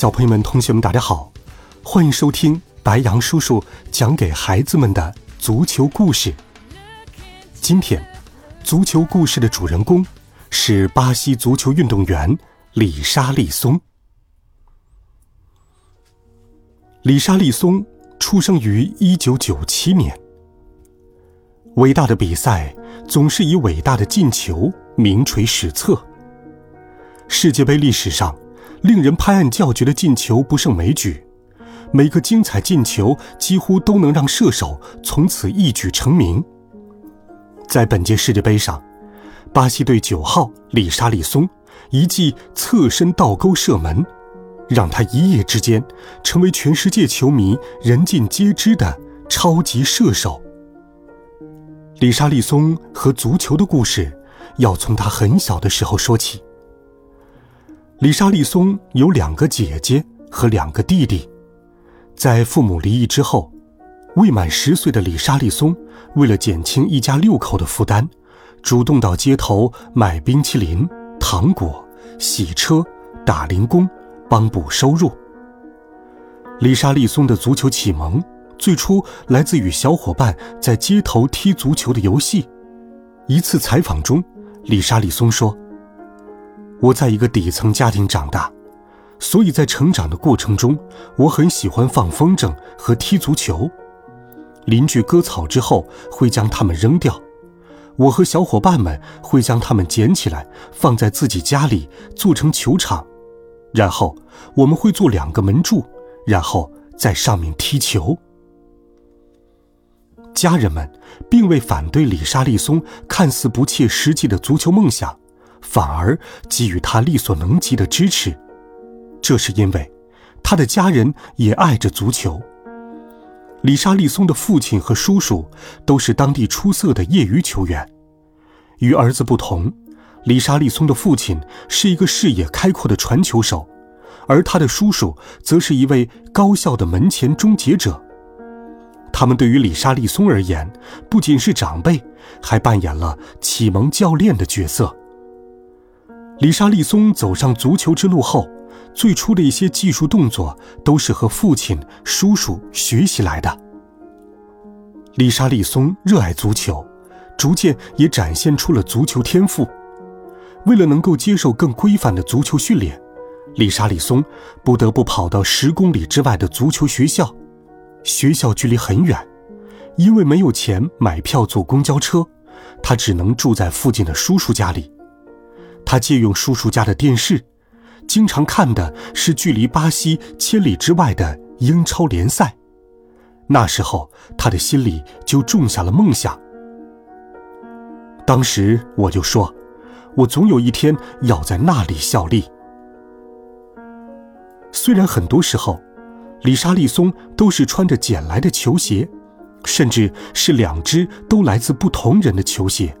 小朋友们、同学们，大家好，欢迎收听白杨叔叔讲给孩子们的足球故事。今天，足球故事的主人公是巴西足球运动员里沙利松。里沙利松出生于一九九七年。伟大的比赛总是以伟大的进球名垂史册。世界杯历史上。令人拍案叫绝的进球不胜枚举，每个精彩进球几乎都能让射手从此一举成名。在本届世界杯上，巴西队九号里沙利松一记侧身倒钩射门，让他一夜之间成为全世界球迷人尽皆知的超级射手。里沙利松和足球的故事，要从他很小的时候说起。李沙利松有两个姐姐和两个弟弟，在父母离异之后，未满十岁的李沙利松为了减轻一家六口的负担，主动到街头卖冰淇淋、糖果、洗车、打零工，帮补收入。李沙利松的足球启蒙最初来自与小伙伴在街头踢足球的游戏。一次采访中，李沙利松说。我在一个底层家庭长大，所以在成长的过程中，我很喜欢放风筝和踢足球。邻居割草之后会将它们扔掉，我和小伙伴们会将它们捡起来放在自己家里做成球场，然后我们会做两个门柱，然后在上面踢球。家人们并未反对里沙利松看似不切实际的足球梦想。反而给予他力所能及的支持，这是因为他的家人也爱着足球。里沙利松的父亲和叔叔都是当地出色的业余球员。与儿子不同，里沙利松的父亲是一个视野开阔的传球手，而他的叔叔则是一位高效的门前终结者。他们对于里沙利松而言，不仅是长辈，还扮演了启蒙教练的角色。里沙利松走上足球之路后，最初的一些技术动作都是和父亲、叔叔学习来的。里沙利松热爱足球，逐渐也展现出了足球天赋。为了能够接受更规范的足球训练，里沙利松不得不跑到十公里之外的足球学校。学校距离很远，因为没有钱买票坐公交车，他只能住在附近的叔叔家里。他借用叔叔家的电视，经常看的是距离巴西千里之外的英超联赛。那时候，他的心里就种下了梦想。当时我就说，我总有一天要在那里效力。虽然很多时候，里沙利松都是穿着捡来的球鞋，甚至是两只都来自不同人的球鞋。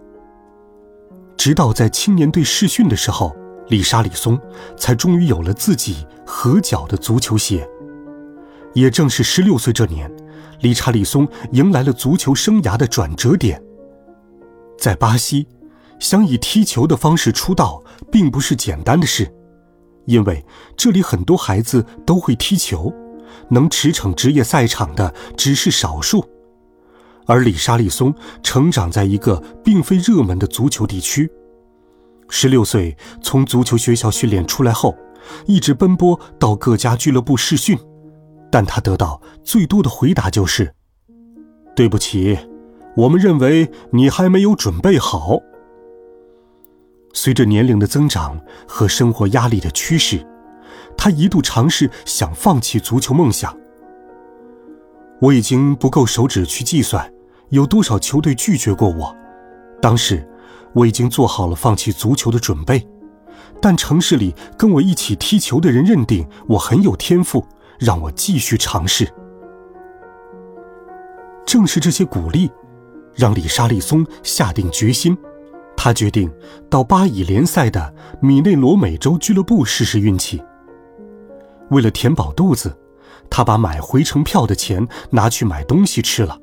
直到在青年队试训的时候，里沙里松才终于有了自己合脚的足球鞋。也正是十六岁这年，里查里松迎来了足球生涯的转折点。在巴西，想以踢球的方式出道，并不是简单的事，因为这里很多孩子都会踢球，能驰骋职业赛场的只是少数。而里沙利松成长在一个并非热门的足球地区。十六岁从足球学校训练出来后，一直奔波到各家俱乐部试训，但他得到最多的回答就是：“对不起，我们认为你还没有准备好。”随着年龄的增长和生活压力的驱使，他一度尝试想放弃足球梦想。我已经不够手指去计算。有多少球队拒绝过我？当时我已经做好了放弃足球的准备，但城市里跟我一起踢球的人认定我很有天赋，让我继续尝试。正是这些鼓励，让里沙利松下定决心，他决定到巴以联赛的米内罗美洲俱乐部试试运气。为了填饱肚子，他把买回程票的钱拿去买东西吃了。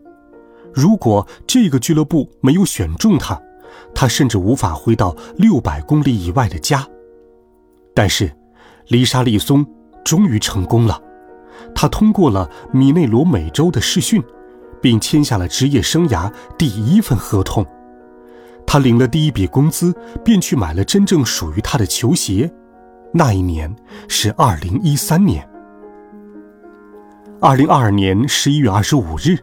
如果这个俱乐部没有选中他，他甚至无法回到六百公里以外的家。但是，里沙利松终于成功了，他通过了米内罗美洲的试训，并签下了职业生涯第一份合同。他领了第一笔工资，便去买了真正属于他的球鞋。那一年是二零一三年。二零二二年十一月二十五日，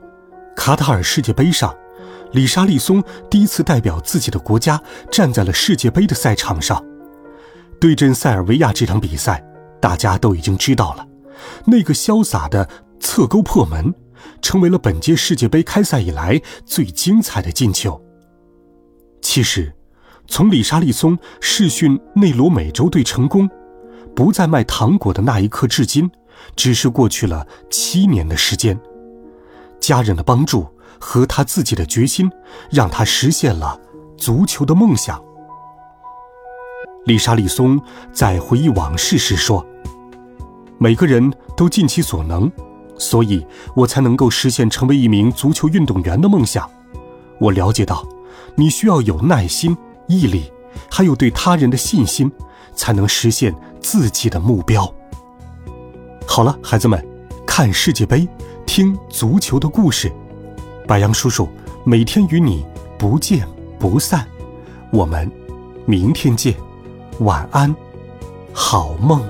卡塔尔世界杯上，里沙利松第一次代表自己的国家站在了世界杯的赛场上，对阵塞尔维亚这场比赛，大家都已经知道了，那个潇洒的侧勾破门，成为了本届世界杯开赛以来最精彩的进球。其实，从里沙利松试训内罗美洲队成功，不再卖糖果的那一刻至今，只是过去了七年的时间。家人的帮助和他自己的决心，让他实现了足球的梦想。丽莎利松在回忆往事时说：“每个人都尽其所能，所以我才能够实现成为一名足球运动员的梦想。我了解到。”你需要有耐心、毅力，还有对他人的信心，才能实现自己的目标。好了，孩子们，看世界杯，听足球的故事。白杨叔叔每天与你不见不散。我们明天见，晚安，好梦。